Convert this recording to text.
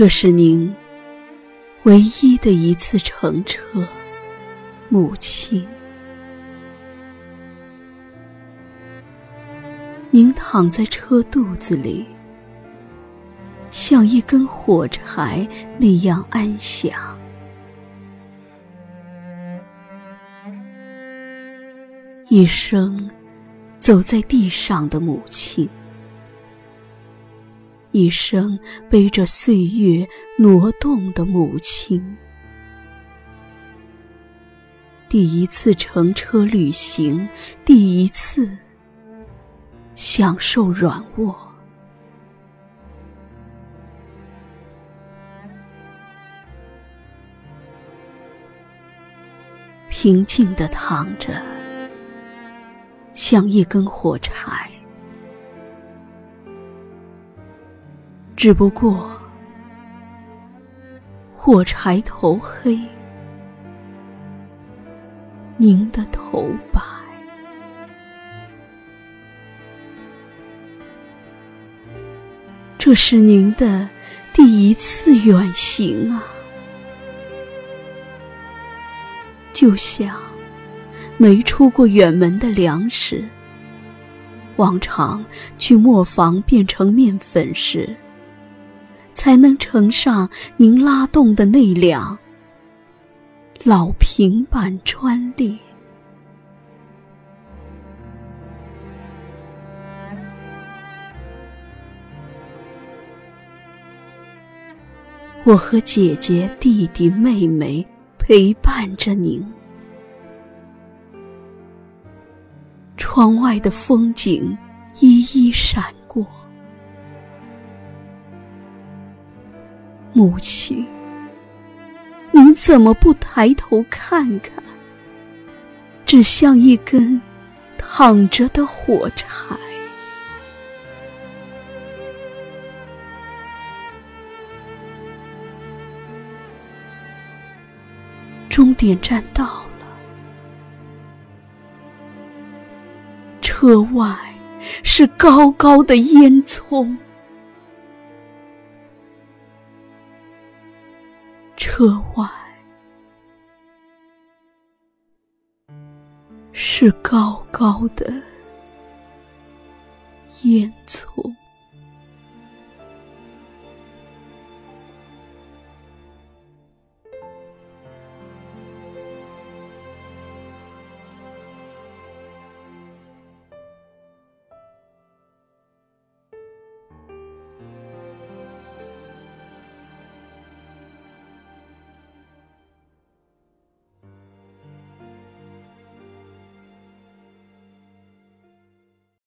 这是您唯一的一次乘车，母亲。您躺在车肚子里，像一根火柴那样安详。一生走在地上的母亲。一生背着岁月挪动的母亲，第一次乘车旅行，第一次享受软卧，平静的躺着，像一根火柴。只不过，火柴头黑，您的头白。这是您的第一次远行啊，就像没出过远门的粮食，往常去磨坊变成面粉时。才能乘上您拉动的那辆老平板专列。我和姐姐、弟弟、妹妹陪伴着您，窗外的风景一一闪过。母亲，您怎么不抬头看看？只像一根躺着的火柴。终点站到了，车外是高高的烟囱。车外是高高的烟囱。